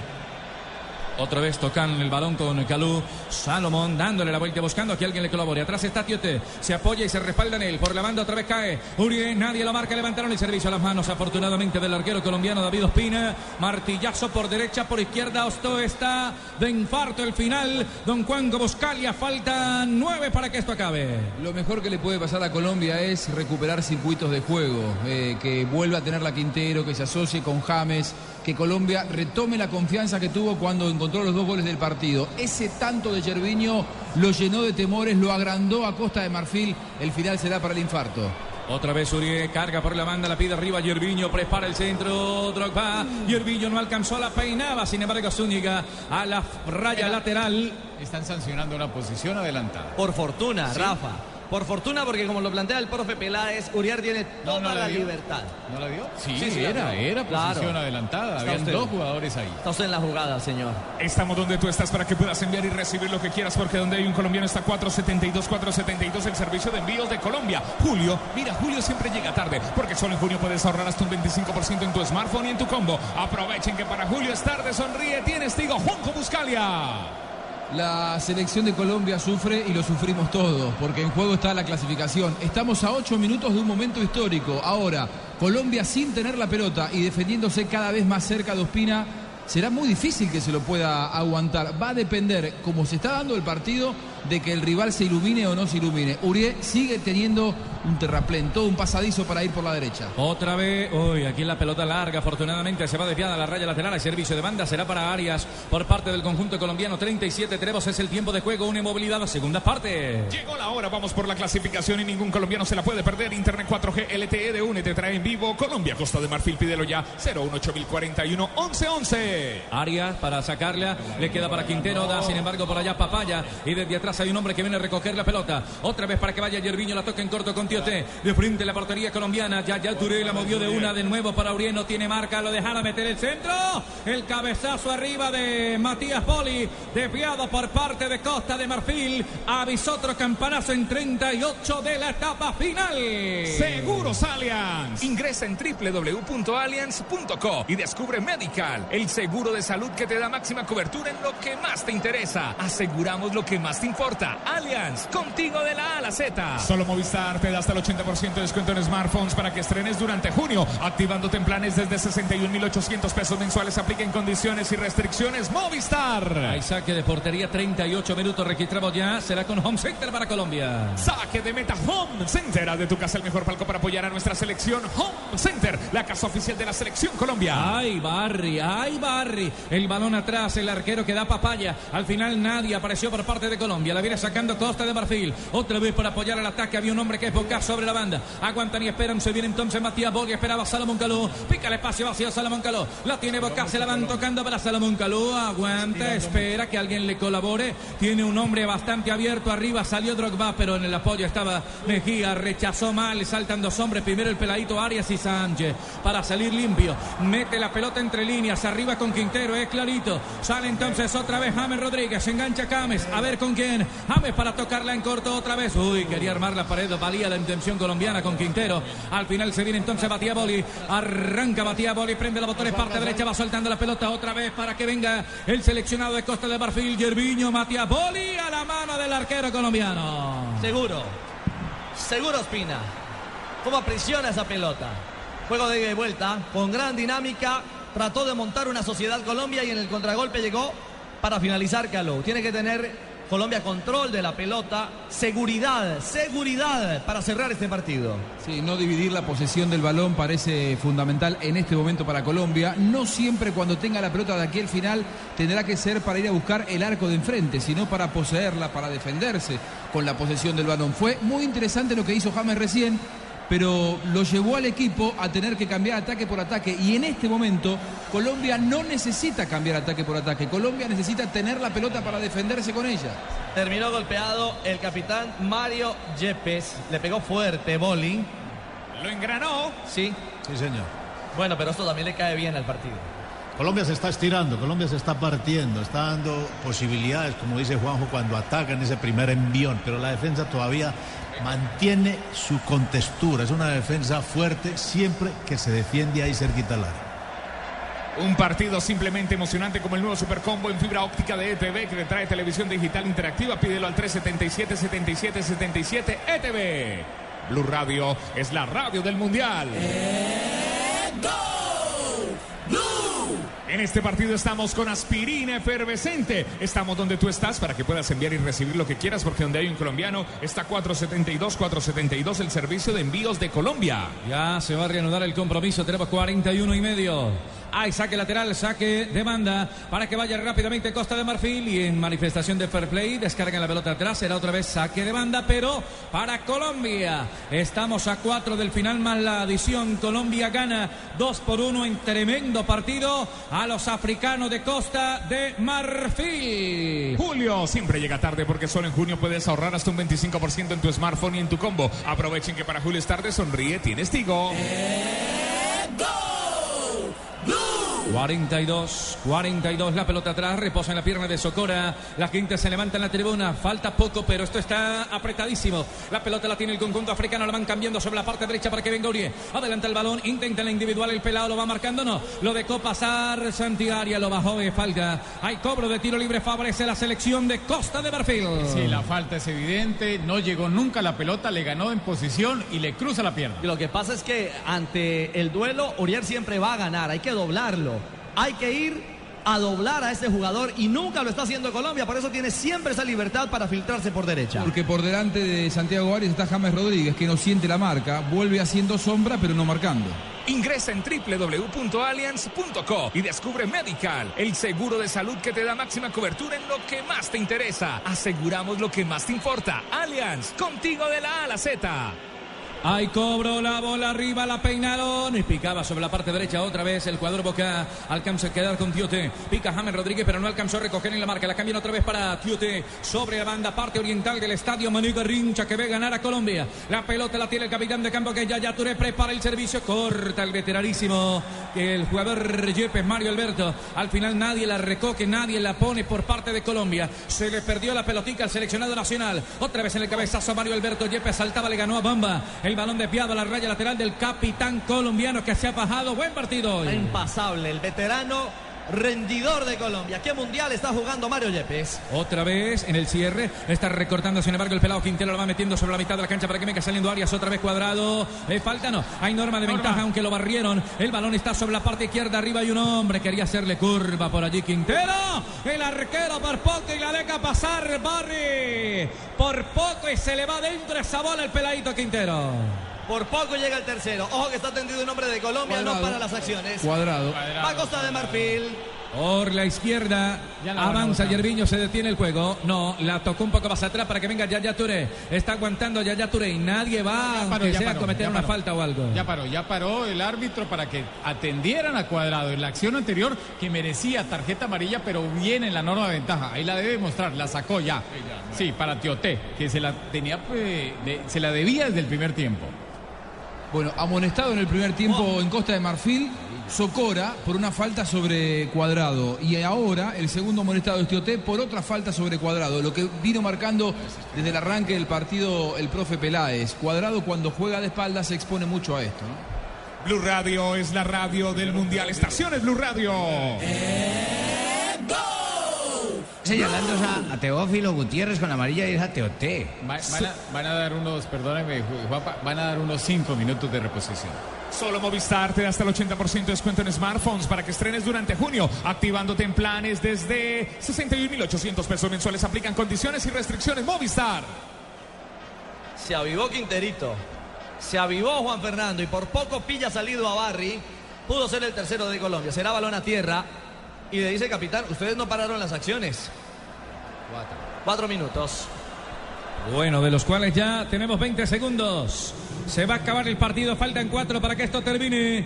Otra vez tocan el balón con Calú. Salomón dándole la vuelta buscando a que alguien le colabore. Atrás está Tiote. Se apoya y se respalda en él. Por la banda otra vez cae. Uribe, nadie lo marca. Levantaron el servicio a las manos afortunadamente del arquero colombiano David Ospina. Martillazo por derecha, por izquierda. Osto está de infarto el final. Don Juan Buscalia. Faltan nueve para que esto acabe. Lo mejor que le puede pasar a Colombia es recuperar circuitos de juego. eh, que vuelva a tener la Quintero, que se asocie con James. Que Colombia retome la confianza que tuvo cuando encontró los dos goles del partido. Ese tanto de Gerviño lo llenó de temores, lo agrandó a Costa de Marfil. El final será para el infarto. Otra vez Uribe carga por la banda, la pide arriba Yerviño, prepara el centro, Drogba. Yerviño no alcanzó, la peinaba, sin embargo Zúñiga a la raya lateral. Están sancionando una posición adelantada. Por fortuna, Sí. Rafa. Por fortuna, porque como lo plantea el profe Peláez, Uriar tiene toda no la libertad. ¿No la dio? Sí, Sí, sí, la era, era Claro. posición adelantada. Habían usted. dos jugadores ahí. Está usted en la jugada, señor. Estamos donde tú estás para que puedas enviar y recibir lo que quieras, porque donde hay un colombiano está 472, 472, el servicio de envíos de Colombia. Julio, mira, Julio siempre llega tarde, porque solo en junio puedes ahorrar hasta un 25% en tu smartphone y en tu combo. Aprovechen que para Julio es tarde, sonríe, tienes, digo, Juanjo Buscalia. La selección de Colombia sufre y lo sufrimos todos, porque en juego está la clasificación. Estamos a ocho minutos de un momento histórico. Ahora, Colombia sin tener la pelota y defendiéndose cada vez más cerca de Ospina, será muy difícil que se lo pueda aguantar. Va a depender, como se está dando el partido, de que el rival se ilumine o no se ilumine. Urié sigue teniendo un terraplén, todo un pasadizo para ir por la derecha. Otra vez, uy, aquí la pelota larga, afortunadamente se va desviada a la raya lateral, hay servicio de banda, será para Arias por parte del conjunto colombiano, 37 tenemos, es el tiempo de juego, una inmovilidad, la segunda parte. Llegó la hora, vamos por la clasificación y ningún colombiano se la puede perder. Internet 4G LTE de UNE te trae en vivo Colombia, Costa de Marfil, pídelo ya 018041 1111. Arias para sacarla, le queda para Quintero, da sin embargo por allá Papaya y desde atrás hay un hombre que viene a recoger la pelota. Otra vez para que vaya Yerviño, la toca en corto con Tiote, de frente a la portería colombiana, ya ya Touré la movió de una de nuevo para Uriel, no tiene marca, lo dejaron meter el centro, el cabezazo arriba de Matías Poli, desviado por parte de Costa de Marfil, avisó otro campanazo en 38 de la etapa final. Seguros Allianz. Ingresa en www.allianz.co y descubre Medical, el seguro de salud que te da máxima cobertura en lo que más te interesa. Aseguramos lo que más te importa. Allianz, contigo de la A a la Z. Solo Movistar te da hasta el 80% de descuento en smartphones para que estrenes durante junio, activándote en planes desde 61.800 pesos mensuales. Apliquen condiciones y restricciones. Movistar. Hay saque de portería, 38 minutos registramos ya, será con Home Center para Colombia. Saque de meta Home Center. Haz de tu casa el mejor palco para apoyar a nuestra selección. Home Center, la casa oficial de la selección Colombia. Ay, Barry, ay, Barry. El balón atrás, el arquero que da papaya. Al final nadie apareció por parte de Colombia. La viene sacando Costa de Marfil. Otra vez para apoyar el ataque. Había un hombre que es Boca sobre la banda. Aguantan y esperan. Se viene entonces Matías Boga. Esperaba Salomón Caló. Pica el espacio vacío a Salomón Caló. La tiene Boca. Se la van tocando para Salomón Caló. Aguanta, espera que alguien le colabore. Tiene un hombre bastante abierto arriba. Salió Drogba, pero en el apoyo estaba Mejía. Rechazó mal. Saltan dos hombres. Primero el peladito Arias y Sánchez. Para salir limpio. Mete la pelota entre líneas. Arriba con Quintero. Es clarito. Sale entonces otra vez James Rodríguez. Engancha Cames. A ver con quién. James para tocarla en corto otra vez. Uy, quería armar la pared. Valía la intención colombiana con Quintero. Al final se viene entonces Batía Boli. Arranca Batía Boli. Prende los botones. Parte derecha. Va soltando la pelota otra vez para que venga el seleccionado de Costa de Marfil. Yerviño Matías Boli a la mano del arquero colombiano. Seguro. Seguro Espina. ¿Cómo aprisiona esa pelota? Juego de vuelta. Con gran dinámica. Trató de montar una sociedad Colombia y en el contragolpe llegó para finalizar Calou. Tiene que tener Colombia control de la pelota, seguridad, seguridad para cerrar este partido. Sí, no dividir la posesión del balón parece fundamental en este momento para Colombia. No siempre cuando tenga la pelota de aquí al final tendrá que ser para ir a buscar el arco de enfrente, sino para poseerla, para defenderse con la posesión del balón. Fue muy interesante lo que hizo James recién pero lo llevó al equipo a tener que cambiar ataque por ataque. Y en este momento, Colombia no necesita cambiar ataque por ataque. Colombia necesita tener la pelota para defenderse con ella. Terminó golpeado el capitán Mario Yepes. Le pegó fuerte Boli. Lo engranó. Sí. Sí, señor. Bueno, pero esto también le cae bien al partido. Colombia se está estirando, Colombia se está partiendo, está dando posibilidades, como dice Juanjo, cuando atacan ese primer envión, pero la defensa todavía mantiene su contextura, es una defensa fuerte siempre que se defiende ahí cerquita al área. Un partido simplemente emocionante como el nuevo Supercombo en fibra óptica de ETV que te trae televisión digital interactiva. Pídelo al 377 77 77 ETV. Blue Radio es la radio del Mundial. En este partido estamos con aspirina efervescente. Estamos donde tú estás para que puedas enviar y recibir lo que quieras, porque donde hay un colombiano está 472, 472 el servicio de envíos de Colombia. Ya se va a reanudar el compromiso. Tenemos 41 y medio. Hay saque lateral, saque de banda para que vaya rápidamente Costa de Marfil y en manifestación de fair play descargan la pelota atrás. Será otra vez saque de banda, pero para Colombia. Estamos a cuatro del final más la adición. Colombia gana 2 por 1 en tremendo partido a los africanos de Costa de Marfil. Julio siempre llega tarde porque solo en junio puedes ahorrar hasta un 25% en tu smartphone y en tu combo. Aprovechen que para Julio es tarde, sonríe, tienes Tigo. 42, 42, la pelota atrás, reposa en la pierna de Socora. La quinta se levanta en la tribuna, falta poco, pero esto está apretadísimo. La pelota la tiene el conjunto africano, la van cambiando sobre la parte derecha para que venga Urié. Adelanta el balón, intenta la individual, el pelado lo va marcando, no. Lo dejó pasar Santiaria, lo bajó de falta. Hay cobro de tiro libre, favorece la selección de Costa de Marfil. Sí, la falta es evidente, no llegó nunca la pelota, le ganó en posición y le cruza la pierna. Y lo que pasa es que ante el duelo, Uriel siempre va a ganar, hay que doblarlo. Hay que ir a doblar a ese jugador y nunca lo está haciendo Colombia, por eso tiene siempre esa libertad para filtrarse por derecha. Porque por delante de Santiago Arias está James Rodríguez, que no siente la marca, vuelve haciendo sombra, pero no marcando. Ingresa en www.allianz.co y descubre Medical, el seguro de salud que te da máxima cobertura en lo que más te interesa. Aseguramos lo que más te importa. Allianz, contigo de la A a la Z. Hay cobro, la bola arriba, la peinaron. Y picaba sobre la parte derecha otra vez el cuadro Boca. Alcanza a quedar con Tiote. Pica James Rodríguez, pero no alcanzó a recoger en la marca. La cambian otra vez para Tiote. Sobre la banda, parte oriental del estadio Manuel Rincha que ve ganar a Colombia. La pelota la tiene el capitán de campo que ya ya Touré prepara el servicio. Corta el veteranísimo. El jugador Yepes, Mario Alberto. Al final nadie la recoge, nadie la pone por parte de Colombia. Se le perdió la pelotica al seleccionado nacional. Otra vez en el cabezazo Mario Alberto. Yepes saltaba, le ganó a Bamba. Balón desviado a la raya lateral del capitán colombiano que se ha bajado. Buen partido hoy. Impasable, el veterano rendidor de Colombia. ¿Qué mundial está jugando Mario Yepes? Otra vez en el cierre. Está recortando, sin embargo, el pelado Quintero lo va metiendo sobre la mitad de la cancha para que venga saliendo Arias. Otra vez cuadrado. Eh, falta no. Hay norma de ventaja, aunque lo barrieron. El balón está sobre la parte izquierda. Arriba hay un hombre. Quería hacerle curva por allí Quintero. El arquero por poco y la deja pasar Barry. Por poco y se le va dentro esa bola el peladito Quintero. Por poco llega el tercero. Ojo que está atendido en nombre de Colombia, no para las acciones. Cuadrado. Va Costa de Marfil. Por la izquierda Ya la van a avanza. Yerviño, se detiene el juego. No, la tocó un poco más atrás para que venga Yaya Touré. Está aguantando Yaya Touré y nadie va Ya paró, aunque ya sea a cometer ya una paró. falta o algo. Ya paró, ya paró el árbitro para que atendieran a Cuadrado en la acción anterior que merecía tarjeta amarilla, pero bien en la norma de ventaja. Ahí la debe mostrar, la sacó ya. Sí, para Tioté, que se la tenía, pues, de- se la debía desde el primer tiempo. Bueno, amonestado en el primer tiempo en Costa de Marfil, Socora por una falta sobre Cuadrado y ahora el segundo amonestado es Tioté por otra falta sobre Cuadrado, lo que vino marcando desde el arranque del partido el profe Peláez. Cuadrado cuando juega de espalda se expone mucho a esto. ¿no? Blue Radio es la radio del Mundial. Estaciones Blue Radio. Señalando a, a Teófilo Gutiérrez con amarilla y es a Teoté. Va- van, a, van a dar unos, perdóname, Ju- Juanpa, van a dar unos cinco minutos de reposición. Solo Movistar te da hasta el 80% de descuento en smartphones para que estrenes durante junio, activándote en planes desde 61.800 pesos mensuales. Aplican condiciones y restricciones. Movistar. Se avivó Quinterito. Se avivó Juan Fernando y por poco pilla salido a Barry. Pudo ser el tercero de Colombia. Será balón a tierra. Y le dice capitán, ustedes no pararon las acciones. Cuatro. Cuatro minutos. Bueno, de los cuales ya tenemos 20 segundos. Se va a acabar el partido, faltan cuatro para que esto termine.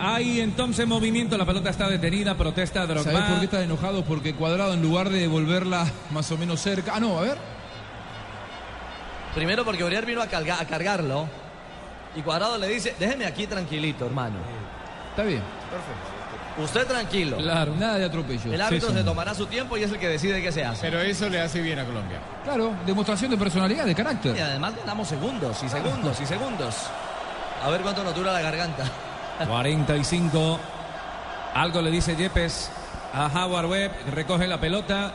Hay entonces movimiento, la pelota está detenida, protesta ¿Sabés Drogba. por qué está enojado? Porque Cuadrado en lugar de devolverla más o menos cerca... Ah, no, a ver. Primero porque Uriel vino a, carga- a cargarlo. Y Cuadrado le dice, déjeme aquí tranquilito, hermano. Está bien. Usted tranquilo. Claro, nada de atropello. El árbitro Sí, se tomará su tiempo y es el que decide qué se hace. Pero eso le hace bien a Colombia. Claro, demostración de personalidad, de carácter. Y además ganamos segundos y segundos y segundos. A ver cuánto nos dura la garganta. 45. Algo le dice Yepes a Howard Webb, recoge la pelota.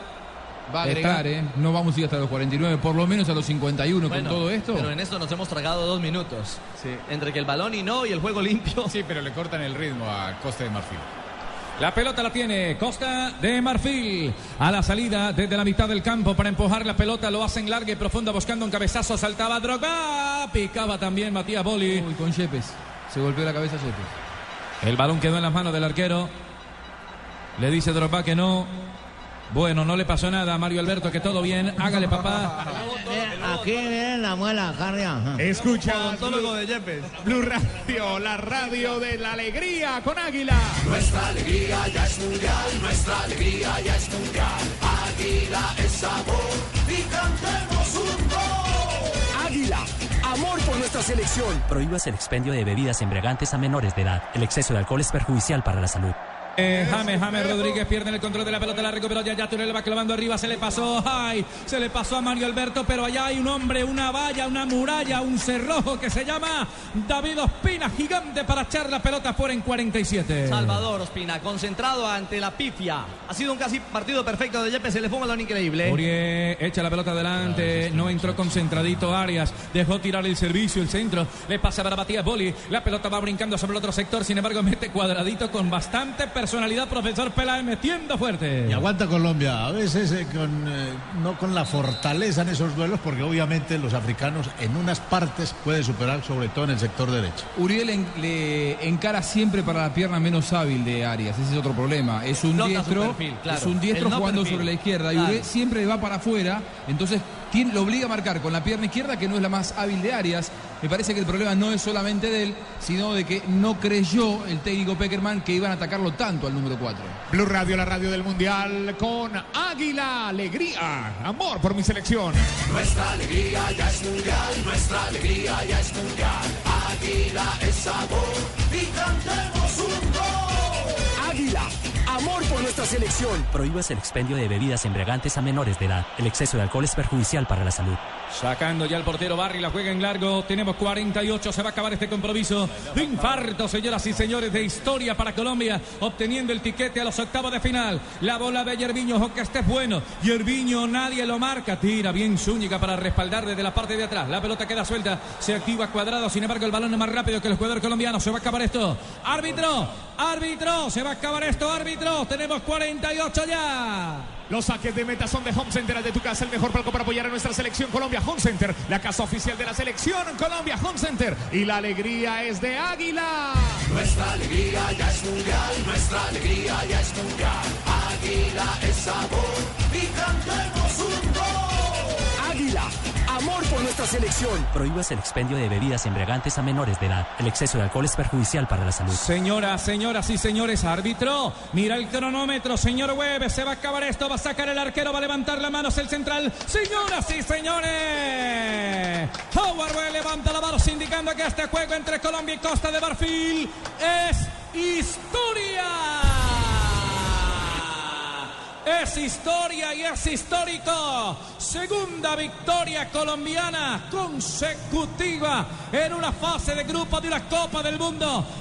Va a agregar, ¿eh? No vamos a ir hasta los 49, por lo menos a los 51 Bueno, con todo esto. Pero en esto nos hemos tragado dos minutos. Entre que el balón y no y el juego limpio. Sí, pero le cortan el ritmo a Costa de Marfil. La pelota la tiene Costa de Marfil. A la salida desde la mitad del campo para empujar la pelota. Lo hacen larga y profunda buscando un cabezazo. Saltaba Drogba. Picaba también Matías Boli. Uy, con Yepes. Se golpeó la cabeza Yepes. El balón quedó en las manos del arquero. Le dice Drogba que no. Bueno, no le pasó nada a Mario Alberto, que todo bien. Hágale, papá. Aquí viene la muela, Cardia. Escucha Odontólogo de Yepes. Blue Radio, la radio de la alegría con Águila. Nuestra alegría ya es mundial, nuestra alegría ya es mundial. Águila es sabor y cantemos un gol. Águila, amor por nuestra selección. Prohíbas el expendio de bebidas embriagantes a menores de edad. El exceso de alcohol es perjudicial para la salud. Eh, James, James Rodríguez pierde el control de la pelota, la recuperó ya, ya Turel va clavando arriba, se le pasó, ay, se le pasó a Mario Alberto, pero allá hay un hombre, una valla, una muralla, un cerrojo que se llama David Ospina, gigante para echar la pelota fuera en 47. Salvador Ospina, concentrado ante la pifia. Ha sido un casi partido perfecto de Yepes, se le fue un balón increíble. Urié echa la pelota adelante, no entró concentradito Arias, dejó tirar el servicio, el centro, le pasa para Matías Boli, la pelota va brincando sobre el otro sector, sin embargo mete cuadradito con bastante personalidad, profesor Peláez metiendo fuerte. Y aguanta Colombia, a veces eh, con, eh, no con la fortaleza en esos duelos, porque obviamente los africanos en unas partes pueden superar, sobre todo en el sector derecho. Uriel en- le encara siempre para la pierna menos hábil de Arias. Ese es otro problema. Es un Nota diestro, perfil, claro. es un diestro no jugando perfil. sobre la izquierda. Y. Uriel siempre va para afuera. Entonces tiene- lo obliga a marcar con la pierna izquierda, que no es la más hábil de Arias. Me parece que el problema no es solamente de él, sino de que no creyó el técnico Peckerman que iban a atacarlo tanto al número 4. Blue Radio, la radio del mundial con Águila, alegría, amor por mi selección. Nuestra alegría ya es mundial, nuestra alegría ya es mundial. Águila es sabor y cantemos un amor por nuestra selección. Prohíbas el expendio de bebidas embriagantes a menores de edad. El exceso de alcohol es perjudicial para la salud. Sacando ya el portero Barry, la juega en largo. Tenemos 48, se va a acabar este compromiso. De infarto, señoras y señores, de historia para Colombia, obteniendo el tiquete a los octavos de final. La bola de Yerviño, ojo que este es bueno. Yerviño, nadie lo marca. Tira bien Zúñiga para respaldar desde la parte de atrás. La pelota queda suelta, se activa cuadrado. Sin embargo, el balón es más rápido que el jugador colombiano. Se va a acabar esto. Árbitro, árbitro, se va a acabar esto, árbitro. Tenemos 48 ya. Los saques de meta son de Home Center, de tu casa, el mejor palco para apoyar a nuestra selección Colombia. Home Center, la casa oficial de la selección Colombia, Home Center. Y la alegría es de Águila. Nuestra alegría ya es mundial, nuestra alegría ya es mundial. Águila es sabor y cantemos un gol. Águila, amor por nuestra selección. Prohíbas el expendio de bebidas embriagantes a menores de edad. El exceso de alcohol es perjudicial para la salud. Señoras, señoras y señores, árbitro, mira el cronómetro, señor Webb, se va a acabar esto, va a sacar el arquero, va a levantar las manos el central. Señoras y señores, Howard Webb levanta la mano indicando que este juego entre Colombia y Costa de Marfil es historia. Es historia y es histórico. Segunda victoria colombiana consecutiva en una fase de grupo de una Copa del Mundo.